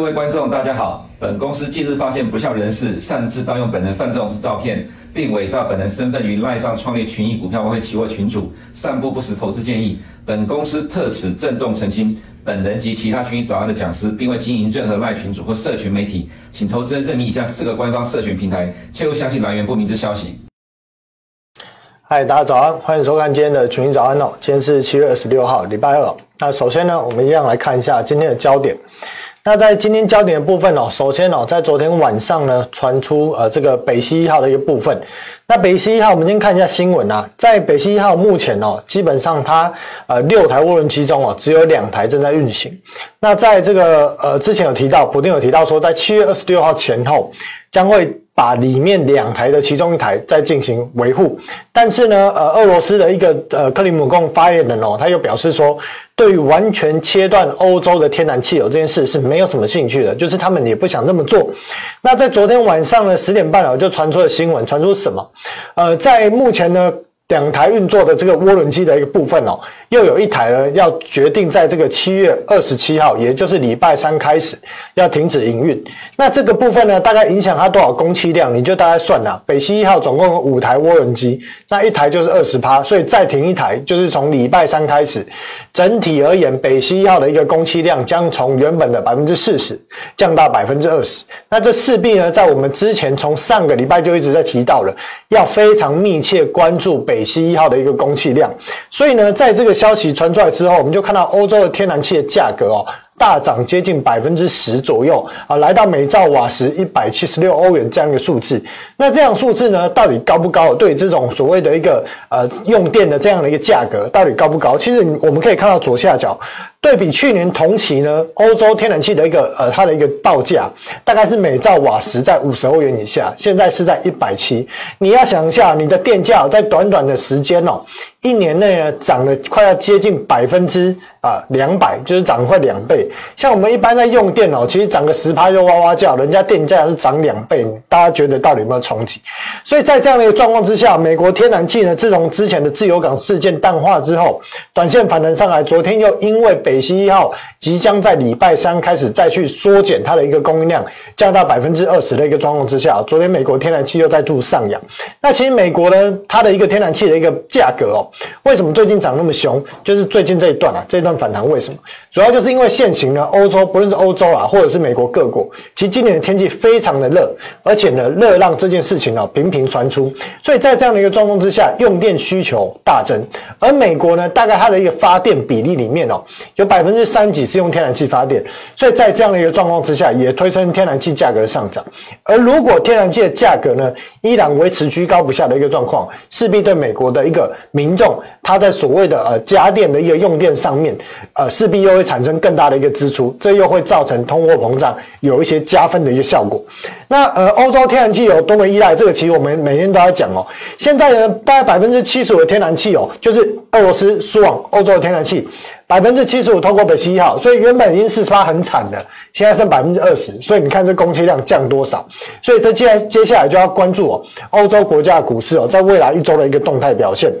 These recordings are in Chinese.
各位观众，大家好。本公司近日发现不肖人士擅自盗用本人范仲式照片，并伪造本人身份于赖上创立群益股票外汇期货群组，散布不实投资建议。本公司特此郑重澄清，本人及其他群益早安的讲师，并未经营任何赖群组或社群媒体，请投资人认明以下四个官方社群平台，切勿相信来源不明之消息。嗨，大家早安，欢迎收看今天的群益早安哦。今天是七月二十六号，礼拜二。那首先呢，我们一样来看一下今天的焦点。那在今天焦点的部分哦，首先哦，在昨天晚上呢，传出呃这个北溪一号的一个部分。那北溪一号，我们先看一下新闻啊，在北溪一号目前哦，基本上它呃六台涡轮机中哦，只有两台正在运行。那在这个呃之前有提到，普定有提到说，在七月二十六号前后将会。把里面两台的其中一台再进行维护，但是呢，呃，俄罗斯的一个呃克里姆林宫发言人哦，他又表示说，对于完全切断欧洲的天然气油这件事是没有什么兴趣的，就是他们也不想这么做。那在昨天晚上的，十点半啊，就传出了新闻，传出什么？呃，在目前呢。两台运作的这个涡轮机的一个部分哦，又有一台呢要决定在这个七月二十七号，也就是礼拜三开始要停止营运。那这个部分呢，大概影响它多少供气量？你就大概算呐。北溪一号总共有五台涡轮机，那一台就是二十趴，所以再停一台，就是从礼拜三开始，整体而言，北溪一号的一个供气量将从原本的百分之四十降到百分之二十。那这势必呢，在我们之前从上个礼拜就一直在提到了，要非常密切关注北。北溪一号的一个供气量，所以呢，在这个消息传出来之后，我们就看到欧洲的天然气的价格哦。大涨接近百分之十左右啊，来到每兆瓦时一百七十六欧元这样一个数字。那这样数字呢，到底高不高？对这种所谓的一个呃用电的这样的一个价格，到底高不高？其实我们可以看到左下角，对比去年同期呢，欧洲天然气的一个呃它的一个报价，大概是每兆瓦时在五十欧元以下，现在是在一百七。你要想一下，你的电价在短短的时间哦。一年内呢，涨了快要接近百分之啊两百，就是涨快两倍。像我们一般在用电脑，其实涨个十趴就哇哇叫，人家电价是涨两倍，大家觉得到底有没有冲击？所以在这样的一个状况之下，美国天然气呢，自从之前的自由港事件淡化之后，短线反弹上来，昨天又因为北溪一号即将在礼拜三开始再去缩减它的一个供应量，降到百分之二十的一个状况之下，昨天美国天然气又再度上扬。那其实美国呢，它的一个天然气的一个价格哦。为什么最近涨那么凶？就是最近这一段啊，这一段反弹为什么？主要就是因为现行呢，欧洲不论是欧洲啊，或者是美国各国，其实今年的天气非常的热，而且呢，热浪这件事情啊频频传出，所以在这样的一个状况之下，用电需求大增。而美国呢，大概它的一个发电比例里面哦，有百分之三几是用天然气发电，所以在这样的一个状况之下，也推升天然气价格的上涨。而如果天然气的价格呢，依然维持居高不下的一个状况，势必对美国的一个民众。它在所谓的呃家电的一个用电上面，呃势必又会产生更大的一个支出，这又会造成通货膨胀有一些加分的一个效果。那呃欧洲天然气有多么依赖？这个其实我们每天都在讲哦。现在呢，大概百分之七十五的天然气哦，就是俄罗斯输往欧洲的天然气。百分之七十五透过北溪一号，所以原本已经四十八很惨的，现在剩百分之二十，所以你看这供气量降多少？所以这接接下来就要关注哦，欧洲国家股市哦，在未来一周的一个动态表现。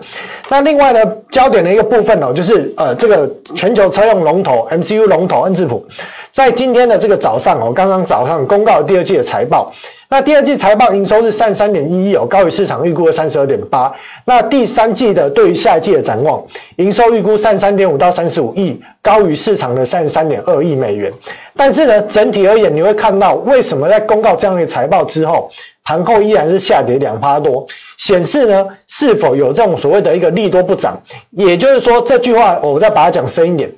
那另外呢，焦点的一个部分哦，就是呃这个全球车用龙头 MCU 龙头恩智浦，在今天的这个早上哦，刚刚早上公告第二季的财报。那第二季财报营收是三十三点一亿哦，高于市场预估的三十二点八。那第三季的对于下一季的展望，营收预估三十三点五到三十五亿，高于市场的三十三点二亿美元。但是呢，整体而言，你会看到为什么在公告这样的财报之后，盘后依然是下跌两趴多，显示呢是否有这种所谓的一个利多不涨？也就是说，这句话我再把它讲深一点。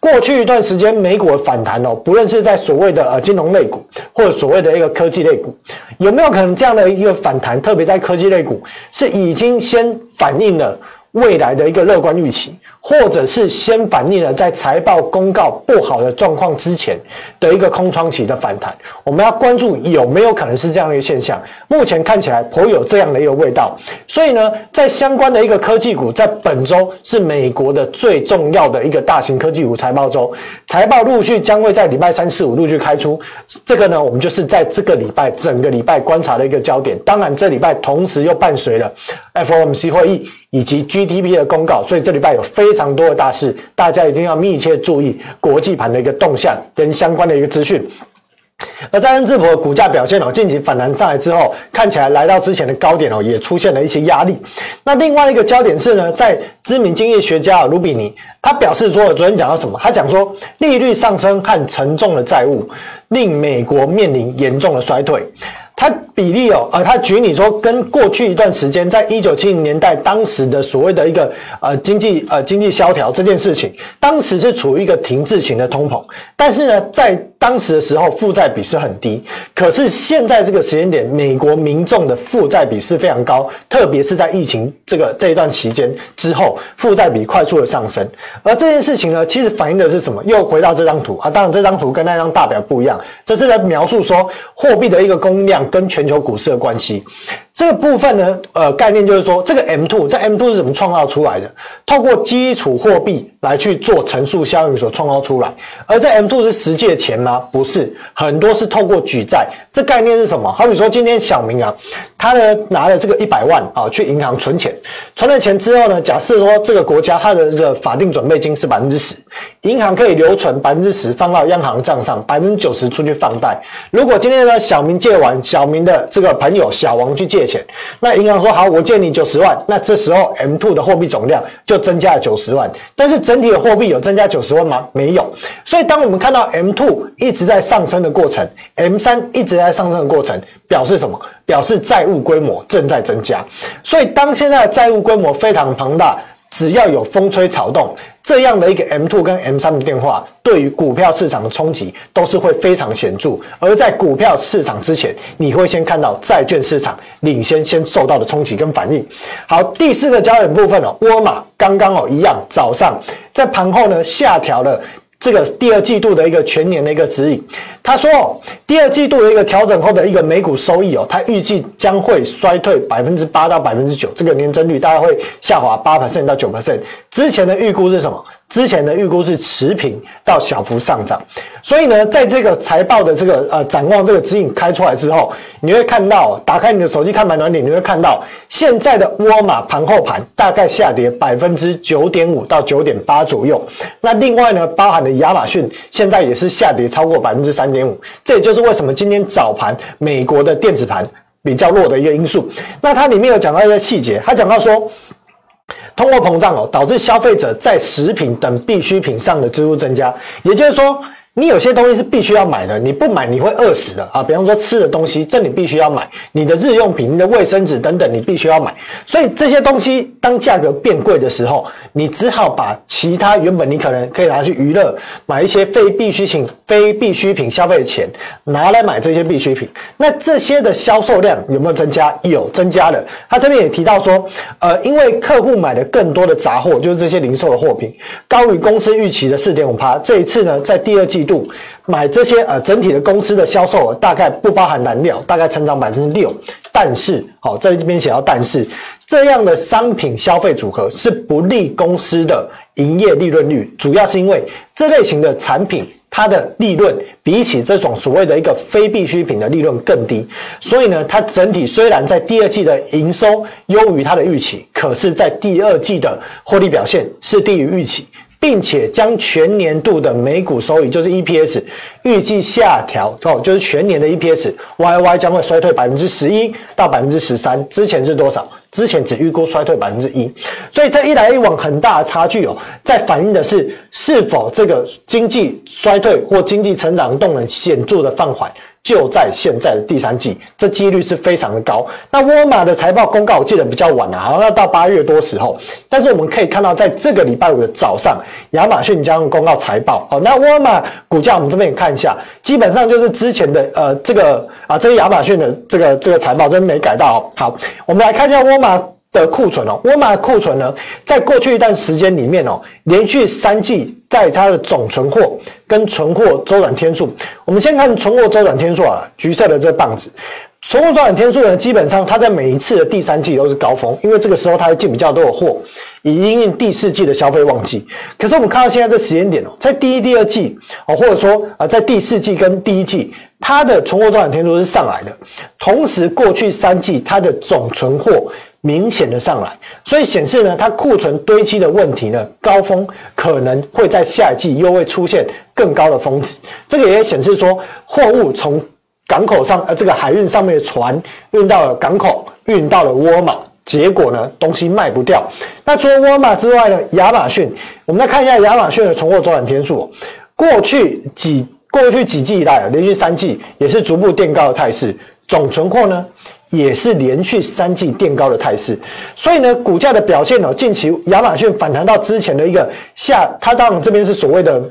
过去一段时间，美股的反弹哦，不论是在所谓的呃金融类股，或者所谓的一个科技类股，有没有可能这样的一个反弹？特别在科技类股，是已经先反映了未来的一个乐观预期。或者是先反映了在财报公告不好的状况之前的一个空窗期的反弹，我们要关注有没有可能是这样的一个现象。目前看起来颇有这样的一个味道，所以呢，在相关的一个科技股，在本周是美国的最重要的一个大型科技股财报周，财报陆续将会在礼拜三、四、五陆续开出。这个呢，我们就是在这个礼拜整个礼拜观察的一个焦点。当然，这礼拜同时又伴随了 FOMC 会议以及 GDP 的公告，所以这礼拜有非。常多的大事，大家一定要密切注意国际盘的一个动向跟相关的一个资讯。而在恩智浦的股价表现哦，近期反弹上来之后，看起来来到之前的高点哦，也出现了一些压力。那另外一个焦点是呢，在知名经济学家卢比尼，他表示说，昨天讲到什么？他讲说，利率上升和沉重的债务令美国面临严重的衰退。他比例哦，呃，他举你说，跟过去一段时间，在一九七零年代当时的所谓的一个呃经济呃经济萧条这件事情，当时是处于一个停滞型的通膨，但是呢，在当时的时候负债比是很低，可是现在这个时间点，美国民众的负债比是非常高，特别是在疫情这个这一段期间之后，负债比快速的上升，而这件事情呢，其实反映的是什么？又回到这张图啊，当然这张图跟那张大表不一样，这是在描述说货币的一个供应量。跟全球股市的关系，这个部分呢，呃，概念就是说，这个 M2，这 M2 是怎么创造出来的？透过基础货币来去做乘数效应所创造出来。而这 M2 是实际的钱吗？不是，很多是透过举债。这概念是什么？好比说，今天小明啊，他呢拿了这个一百万啊，去银行存钱，存了钱之后呢，假设说这个国家它的这个法定准备金是百分之十，银行可以留存百分之十放到央行账上，百分之九十出去放贷。如果今天呢，小明借完小明的这个朋友小王去借钱，那银行说好，我借你九十万，那这时候 M two 的货币总量就增加了九十万，但是整体的货币有增加九十万吗？没有。所以当我们看到 M two 一直在上升的过程，M 三一直在上升的过程，表示什么？表示债务规模正在增加。所以当现在的债务规模非常庞大。只要有风吹草动，这样的一个 M two 跟 M 三的变化，对于股票市场的冲击都是会非常显著。而在股票市场之前，你会先看到债券市场领先先受到的冲击跟反应。好，第四个焦点部分哦，沃尔玛刚刚哦一样，早上在盘后呢下调了。这个第二季度的一个全年的一个指引，他说，第二季度的一个调整后的一个每股收益哦，他预计将会衰退百分之八到百分之九，这个年增率大概会下滑八百分到九百分。之前的预估是什么？之前的预估是持平到小幅上涨，所以呢，在这个财报的这个呃展望这个指引开出来之后，你会看到，打开你的手机看盘软体，你会看到现在的沃尔玛盘后盘大概下跌百分之九点五到九点八左右。那另外呢，包含的亚马逊现在也是下跌超过百分之三点五，这也就是为什么今天早盘美国的电子盘比较弱的一个因素。那它里面有讲到一些细节，它讲到说。通货膨胀哦，导致消费者在食品等必需品上的支出增加，也就是说。你有些东西是必须要买的，你不买你会饿死的啊！比方说吃的东西，这你必须要买；你的日用品、你的卫生纸等等，你必须要买。所以这些东西当价格变贵的时候，你只好把其他原本你可能可以拿去娱乐、买一些非必需品、非必需品消费的钱，拿来买这些必需品。那这些的销售量有没有增加？有增加了。他这边也提到说，呃，因为客户买的更多的杂货，就是这些零售的货品，高于公司预期的四点五趴。这一次呢，在第二季。季度买这些呃，整体的公司的销售额大概不包含燃料，大概成长百分之六。但是，好，在这边写到但是，这样的商品消费组合是不利公司的营业利润率，主要是因为这类型的产品它的利润比起这种所谓的一个非必需品的利润更低。所以呢，它整体虽然在第二季的营收优于它的预期，可是在第二季的获利表现是低于预期。并且将全年度的每股收益，就是 EPS，预计下调哦，就是全年的 EPS，YY 将会衰退百分之十一到百分之十三。之前是多少？之前只预估衰退百分之一。所以这一来一往很大的差距哦，在反映的是是否这个经济衰退或经济成长动能显著的放缓。就在现在的第三季，这几率是非常的高。那沃尔玛的财报公告我记得比较晚啊，好像要到八月多时候。但是我们可以看到，在这个礼拜五的早上，亚马逊将公告财报。好，那沃尔玛股价我们这边也看一下，基本上就是之前的呃这个啊，这个亚马逊的这个这个财报真没改到。好，我们来看一下沃尔玛。的库存哦，沃尔玛的库存呢，在过去一段时间里面哦，连续三季在它的总存货跟存货周转天数，我们先看存货周转天数啊，橘色的这棒子，存货周转天数呢，基本上它在每一次的第三季都是高峰，因为这个时候它会进比较多的货，以应应第四季的消费旺季。可是我们看到现在这时间点哦，在第一、第二季哦，或者说啊，在第四季跟第一季，它的存货周转天数是上来的，同时过去三季它的总存货。明显的上来，所以显示呢，它库存堆积的问题呢，高峰可能会在下一季又会出现更高的峰值。这个也显示说，货物从港口上呃这个海运上面的船运到了港口，运到了沃尔玛，结果呢东西卖不掉。那除了沃尔玛之外呢，亚马逊，我们来看一下亚马逊的存货周转天数，过去几过去几季以来，连续三季也是逐步垫高的态势，总存货呢也是连续三季垫高的态势，所以呢股价的表现呢，近期亚马逊反弹到之前的一个下，它当然这边是所谓的。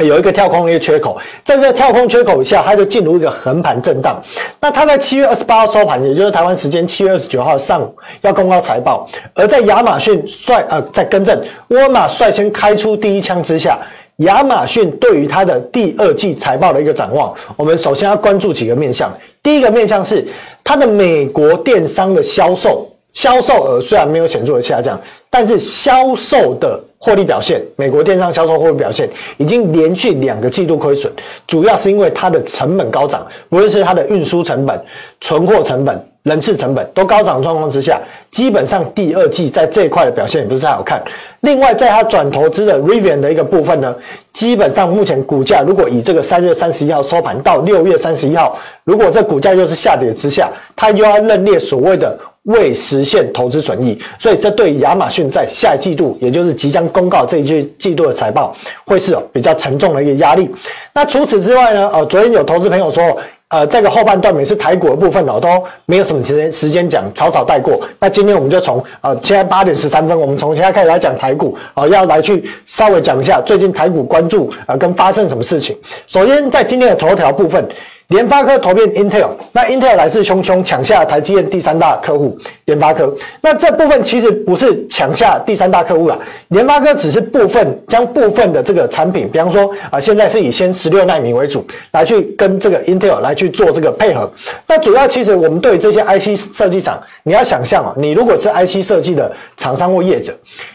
有一个跳空的一个缺口，在这跳空缺口下，它就进入一个横盘震荡。那它在七月二十八号收盘，也就是台湾时间七月二十九号上午要公告财报。而在亚马逊率呃在更正，沃尔玛率先开出第一枪之下，亚马逊对于它的第二季财报的一个展望，我们首先要关注几个面向。第一个面向是它的美国电商的销售，销售额虽然没有显著的下降，但是销售的。获利表现，美国电商销售获利表现已经连续两个季度亏损，主要是因为它的成本高涨，无论是它的运输成本、存货成本、人事成本都高涨状况之下，基本上第二季在这一块的表现也不是太好看。另外，在它转投资的 Rivian 的一个部分呢，基本上目前股价如果以这个三月三十一号收盘到六月三十一号，如果这股价又是下跌之下，它又要认列所谓的。未实现投资损益，所以这对亚马逊在下一季度，也就是即将公告这一季季度的财报，会是比较沉重的一个压力。那除此之外呢？呃，昨天有投资朋友说，呃，这个后半段每次台股的部分哦，都没有什么时间时间讲，草草带过。那今天我们就从呃，现在八点十三分，我们从现在开始来讲台股啊、要来去稍微讲一下最近台股关注啊、跟发生什么事情。首先在今天的头条部分。联发科投遍 Intel，那 Intel 来势汹汹，抢下台积电第三大客户联发科。那这部分其实不是抢下第三大客户啦，联发科只是部分将部分的这个产品，比方说啊，现在是以先十六奈米为主，来去跟这个 Intel 来去做这个配合。那主要其实我们对这些 IC 设计厂，你要想象啊，你如果是 IC 设计的厂商或业者，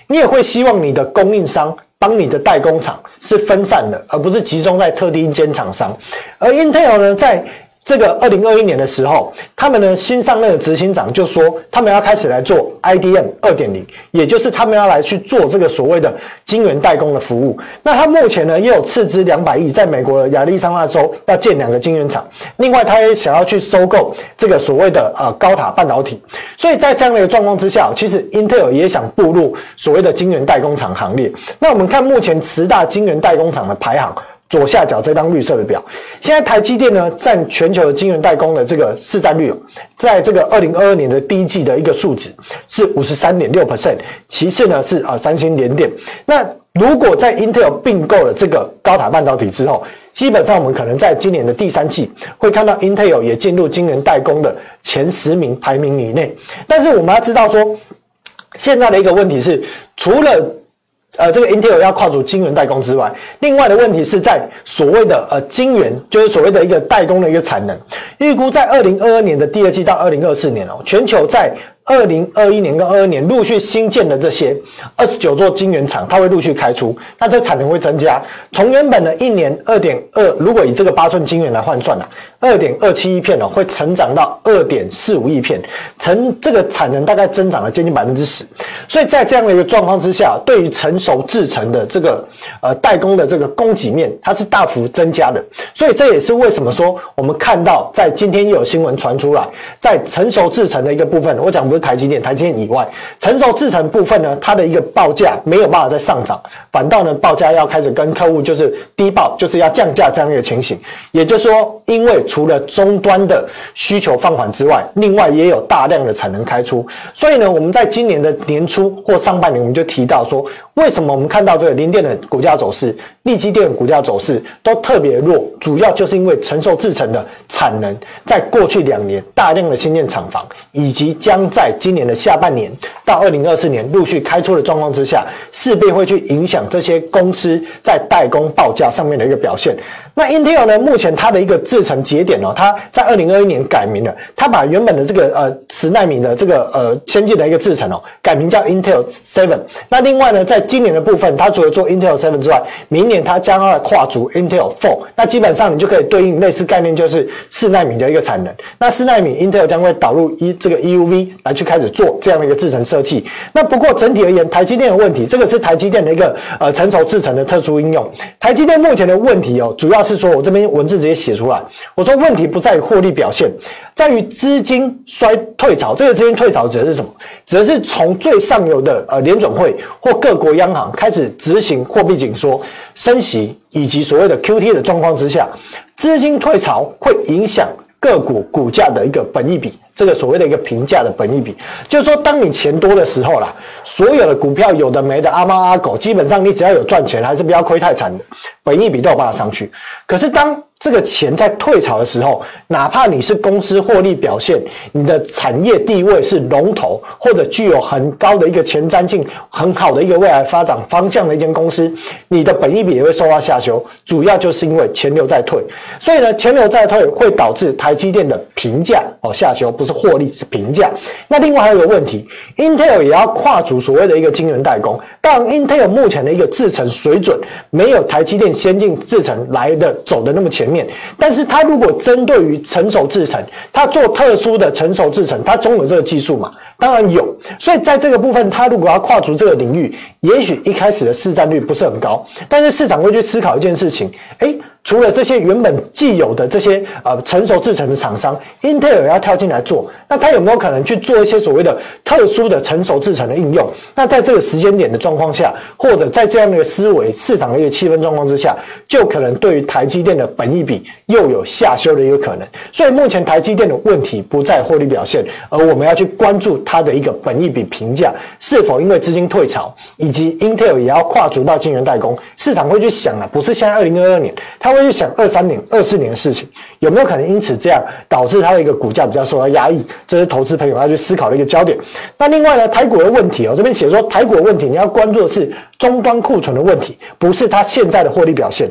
你也会希望你的供应商。帮你的代工厂是分散的，而不是集中在特定一间厂商。而 Intel 呢，在这个二零二一年的时候，他们呢新上任的执行长就说，他们要开始来做 IDM 二点零，也就是他们要来去做这个所谓的晶圆代工的服务。那他目前呢也有斥资两百亿，在美国的亚利桑那州要建两个晶圆厂，另外他也想要去收购这个所谓的呃高塔半导体。所以在这样的一个状况之下，其实 Intel 也想步入所谓的晶圆代工厂行列。那我们看目前十大晶圆代工厂的排行。左下角这张绿色的表，现在台积电呢占全球的晶圆代工的这个市占率，在这个二零二二年的第一季的一个数值是五十三点六 percent，其次呢是啊三星联电。那如果在 Intel 并购了这个高塔半导体之后，基本上我们可能在今年的第三季会看到 Intel 也进入晶圆代工的前十名排名以内。但是我们要知道说，现在的一个问题是，除了呃，这个 Intel 要跨足晶圆代工之外，另外的问题是在所谓的呃晶圆，就是所谓的一个代工的一个产能，预估在二零二二年的第二季到二零二四年哦，全球在。二零二一年跟二二年陆续新建的这些二十九座晶圆厂，它会陆续开出，那这产能会增加。从原本的一年二点二，如果以这个八寸晶圆来换算呢，二点二七亿片哦，会成长到二点四五亿片，成这个产能大概增长了接近百分之十。所以在这样的一个状况之下，对于成熟制程的这个呃代工的这个供给面，它是大幅增加的。所以这也是为什么说我们看到在今天又有新闻传出来，在成熟制程的一个部分，我讲。不台积电，台积电以外，成熟制程部分呢，它的一个报价没有办法再上涨，反倒呢，报价要开始跟客户就是低报，就是要降价这样一个情形。也就是说，因为除了终端的需求放缓之外，另外也有大量的产能开出，所以呢，我们在今年的年初或上半年，我们就提到说，为什么我们看到这个联电的股价走势、力积电股价走势都特别弱，主要就是因为成熟制程的产能在过去两年大量的新建厂房，以及将在在今年的下半年到二零二四年陆续开出的状况之下，势必会去影响这些公司在代工报价上面的一个表现。那 Intel 呢？目前它的一个制程节点哦，它在二零二一年改名了，它把原本的这个呃十纳米的这个呃先进的一个制程哦，改名叫 Intel Seven。那另外呢，在今年的部分，它除了做 Intel Seven 之外，明年它将要跨足 Intel Four。那基本上你就可以对应类似概念，就是四纳米的一个产能。那四纳米 Intel 将会导入一这个 EUV 来。去开始做这样的一个制程设计。那不过整体而言，台积电的问题，这个是台积电的一个呃成熟制程的特殊应用。台积电目前的问题哦，主要是说我这边文字直接写出来，我说问题不在于获利表现，在于资金衰退潮。这个资金退潮指的是什么？指的是从最上游的呃联准会或各国央行开始执行货币紧缩、升息以及所谓的 QT 的状况之下，资金退潮会影响。个股股价的一个本益比，这个所谓的一个评价的本益比，就是说，当你钱多的时候啦，所有的股票有的没的，阿猫阿狗，基本上你只要有赚钱，还是不要亏太惨的，本益比都有办法上去。可是当这个钱在退潮的时候，哪怕你是公司获利表现，你的产业地位是龙头，或者具有很高的一个前瞻性、很好的一个未来发展方向的一间公司，你的本益比也会受到下修。主要就是因为钱流在退，所以呢，钱流在退会导致台积电的评价哦下修，不是获利是评价。那另外还有一个问题，Intel 也要跨足所谓的一个晶圆代工，当然 Intel 目前的一个制程水准没有台积电先进制程来的走的那么前面。但是它如果针对于成熟制程，它做特殊的成熟制程，它总有这个技术嘛？当然有，所以在这个部分，它如果要跨足这个领域，也许一开始的市占率不是很高，但是市场会去思考一件事情，诶。除了这些原本既有的这些呃成熟制程的厂商，Intel 要跳进来做，那它有没有可能去做一些所谓的特殊的成熟制程的应用？那在这个时间点的状况下，或者在这样的一个思维、市场的一个气氛状况之下，就可能对于台积电的本益比又有下修的一个可能。所以目前台积电的问题不在获利表现，而我们要去关注它的一个本益比评价是否因为资金退潮，以及 Intel 也要跨足到晶圆代工，市场会去想啊，不是现在二零二二年，它。他会去想二三年、二四年的事情，有没有可能因此这样导致它的一个股价比较受到压抑？这是投资朋友要去思考的一个焦点。那另外呢，台股的问题哦，这边写说台股的问题，你要关注的是终端库存的问题，不是它现在的获利表现。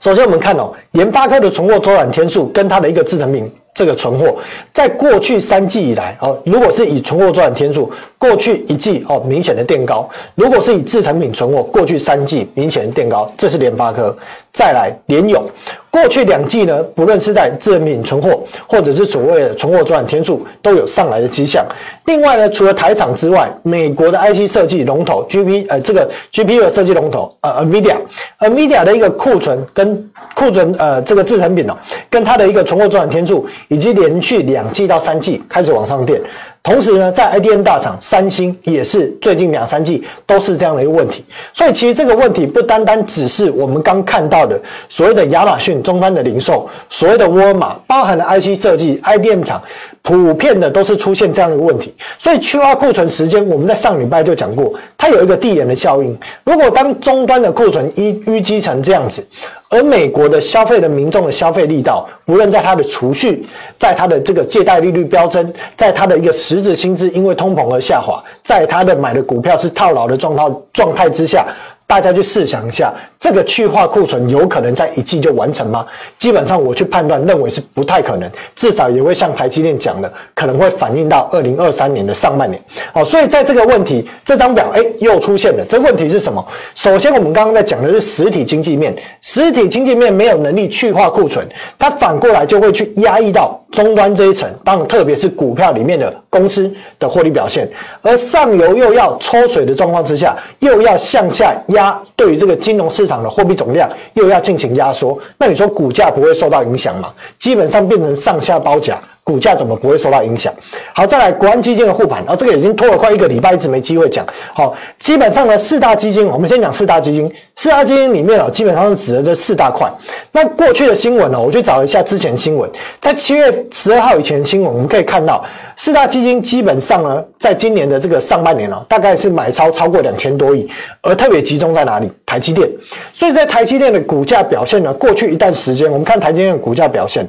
首先，我们看哦，研发科的存货周转天数跟它的一个制成品。这个存货，在过去三季以来，哦，如果是以存货周转天数，过去一季哦明显的垫高；如果是以制成品存货，过去三季明显的垫高，这是联发科。再来联咏，过去两季呢，不论是在制程品存货，或者是所谓的存货周转天数，都有上来的迹象。另外呢，除了台厂之外，美国的 IC 设计龙头 GP 呃这个 GPU 的设计龙头呃 NVIDIA，NVIDIA 的一个库存跟库存呃这个制成品哦，跟它的一个存货周转天数，以及连续两季到三季开始往上垫。同时呢，在 IDM 大厂三星也是最近两三季都是这样的一个问题，所以其实这个问题不单单只是我们刚看到的所谓的亚马逊终端的零售，所谓的沃尔玛，包含了 IC 设计 IDM 厂。普遍的都是出现这样的一个问题，所以去化库存时间，我们在上礼拜就讲过，它有一个递延的效应。如果当终端的库存淤淤积成这样子，而美国的消费的民众的消费力道，无论在它的储蓄，在它的这个借贷利率飙升，在它的一个实质薪资因为通膨而下滑，在它的买的股票是套牢的状况状态之下。大家去试想一下，这个去化库存有可能在一季就完成吗？基本上我去判断，认为是不太可能，至少也会像台积电讲的，可能会反映到二零二三年的上半年。好，所以在这个问题，这张表哎又出现了。这问题是什么？首先，我们刚刚在讲的是实体经济面，实体经济面没有能力去化库存，它反过来就会去压抑到终端这一层，当然特别是股票里面的公司的获利表现，而上游又要抽水的状况之下，又要向下压。对于这个金融市场的货币总量又要进行压缩，那你说股价不会受到影响吗？基本上变成上下包夹，股价怎么不会受到影响？好，再来国安基金的护盘，啊，这个已经拖了快一个礼拜，一直没机会讲。好，基本上呢，四大基金，我们先讲四大基金。四大基金里面啊，基本上是指的这四大块。那过去的新闻呢，我去找一下之前新闻，在七月十二号以前的新闻，我们可以看到。四大基金基本上呢，在今年的这个上半年哦，大概是买超超过两千多亿，而特别集中在哪里？台积电。所以在台积电的股价表现呢，过去一段时间，我们看台积电的股价表现。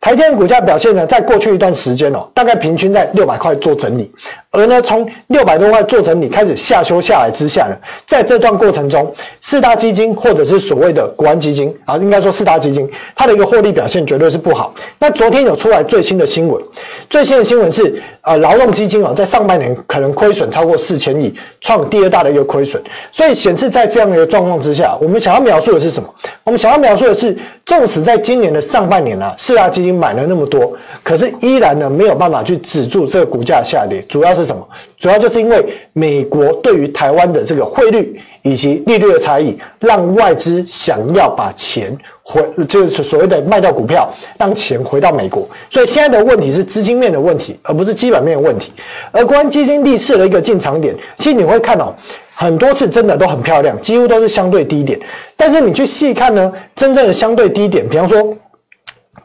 台积电股价表现呢，在过去一段时间哦，大概平均在六百块做整理，而呢，从六百多块做整理开始下修下来之下呢，在这段过程中，四大基金或者是所谓的国安基金啊，应该说四大基金，它的一个获利表现绝对是不好。那昨天有出来最新的新闻，最新的新闻是，呃，劳动基金啊，在上半年可能亏损超过四千亿，创第二大的一个亏损。所以显示在这样的一个状况之下，我们想要描述的是什么？我们想要描述的是，纵使在今年的上半年呢，四大基。金买了那么多，可是依然呢没有办法去止住这个股价下跌，主要是什么？主要就是因为美国对于台湾的这个汇率以及利率的差异，让外资想要把钱回，就是所谓的卖掉股票，让钱回到美国。所以现在的问题是资金面的问题，而不是基本面的问题。而国安基金历次的一个进场点，其实你会看到很多次真的都很漂亮，几乎都是相对低点。但是你去细看呢，真正的相对低点，比方说。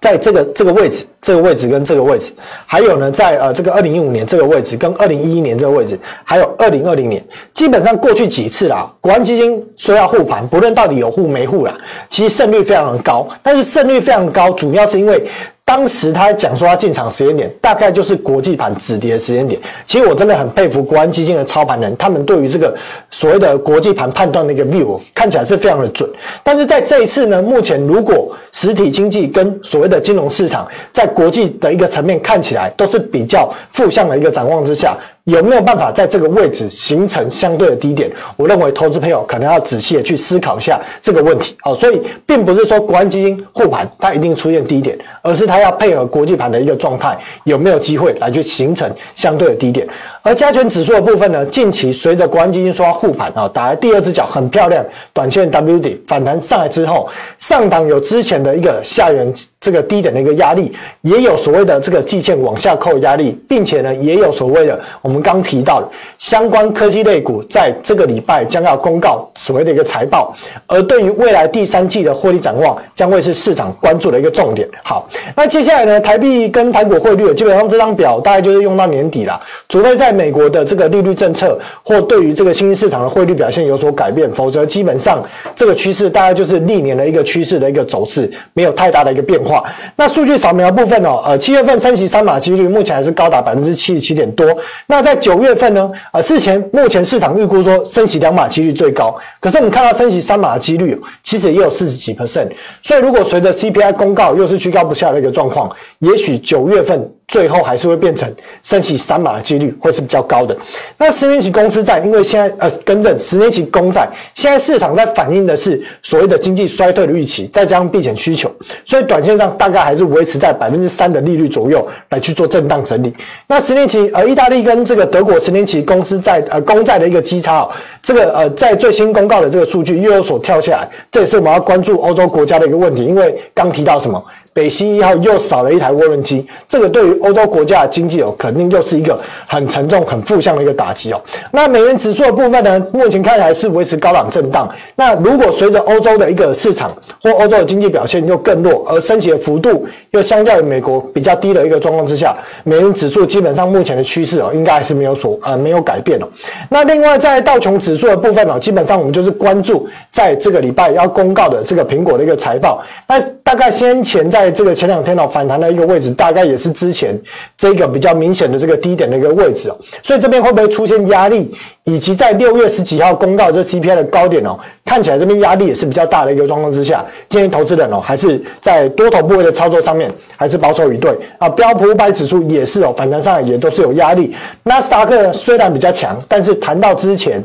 在这个这个位置，这个位置跟这个位置，还有呢，在呃这个二零一五年这个位置跟二零一一年这个位置，还有二零二零年，基本上过去几次啦，国安基金说要护盘，不论到底有护没护啦，其实胜率非常的高。但是胜率非常高，主要是因为。当时他讲说他进场时间点，大概就是国际盘止跌的时间点。其实我真的很佩服国安基金的操盘人，他们对于这个所谓的国际盘判断的一个 view 看起来是非常的准。但是在这一次呢，目前如果实体经济跟所谓的金融市场在国际的一个层面看起来都是比较负向的一个展望之下。有没有办法在这个位置形成相对的低点？我认为投资朋友可能要仔细的去思考一下这个问题。好，所以并不是说国安基金护盘它一定出现低点，而是它要配合国际盘的一个状态，有没有机会来去形成相对的低点。而加权指数的部分呢，近期随着国安基金说护盘啊，打来第二只脚很漂亮，短线 W 底反弹上来之后，上档有之前的一个下缘这个低点的一个压力，也有所谓的这个季线往下扣压力，并且呢也有所谓的我们。我们刚提到的相关科技类股，在这个礼拜将要公告所谓的一个财报，而对于未来第三季的获利展望，将会是市场关注的一个重点。好，那接下来呢，台币跟台股汇率，基本上这张表大概就是用到年底了，除非在美国的这个利率政策或对于这个新兴市场的汇率表现有所改变，否则基本上这个趋势大概就是历年的一个趋势的一个走势，没有太大的一个变化。那数据扫描部分哦，呃，七月份升息三码几率目前还是高达百分之七十七点多。那在九月份呢，啊，之前目前市场预估说升息两码几率最高，可是我们看到升息三码的几率其实也有四十几 percent，所以如果随着 CPI 公告又是居高不下的一个状况，也许九月份。最后还是会变成升息三码的几率会是比较高的。那十年期公司债，因为现在呃，更正十年期公债，现在市场在反映的是所谓的经济衰退的预期，再加上避险需求，所以短线上大概还是维持在百分之三的利率左右来去做震荡整理。那十年期呃，意大利跟这个德国十年期公司债呃公债的一个基差啊，这个呃在最新公告的这个数据又有所跳下来，这也是我们要关注欧洲国家的一个问题，因为刚提到什么？北溪一号又少了一台涡轮机，这个对于欧洲国家的经济哦，肯定又是一个很沉重、很负向的一个打击哦。那美元指数的部分呢，目前看起来是维持高档震荡。那如果随着欧洲的一个市场或欧洲的经济表现又更弱，而升息的幅度又相较于美国比较低的一个状况之下，美元指数基本上目前的趋势哦，应该还是没有所呃没有改变哦。那另外在道琼指数的部分哦，基本上我们就是关注在这个礼拜要公告的这个苹果的一个财报。那大概先前在在这个前两天哦，反弹的一个位置，大概也是之前这个比较明显的这个低点的一个位置哦，所以这边会不会出现压力？以及在六月十几号公告这 CPI 的高点哦，看起来这边压力也是比较大的一个状况之下，建议投资人哦，还是在多头部位的操作上面还是保守以对啊。标普五百指数也是哦，反弹上也都是有压力。纳斯达克虽然比较强，但是谈到之前。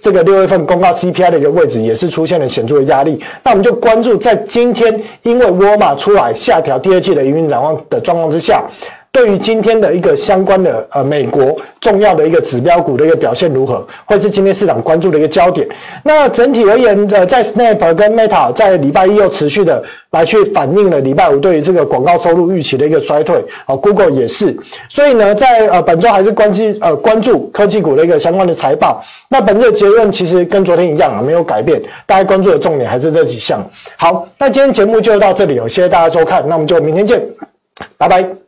这个六月份公告 CPI 的一个位置也是出现了显著的压力，那我们就关注在今天，因为沃尔玛出来下调第二季的营运展望的状况之下。对于今天的一个相关的呃美国重要的一个指标股的一个表现如何，会是今天市场关注的一个焦点。那整体而言，呃，在 Snap 跟 Meta 在礼拜一又持续的来去反映了礼拜五对于这个广告收入预期的一个衰退，啊，Google 也是。所以呢，在呃本周还是关注呃关注科技股的一个相关的财报。那本日的结论其实跟昨天一样啊，没有改变，大家关注的重点还是这几项。好，那今天节目就到这里哦，谢谢大家收看，那我们就明天见，拜拜。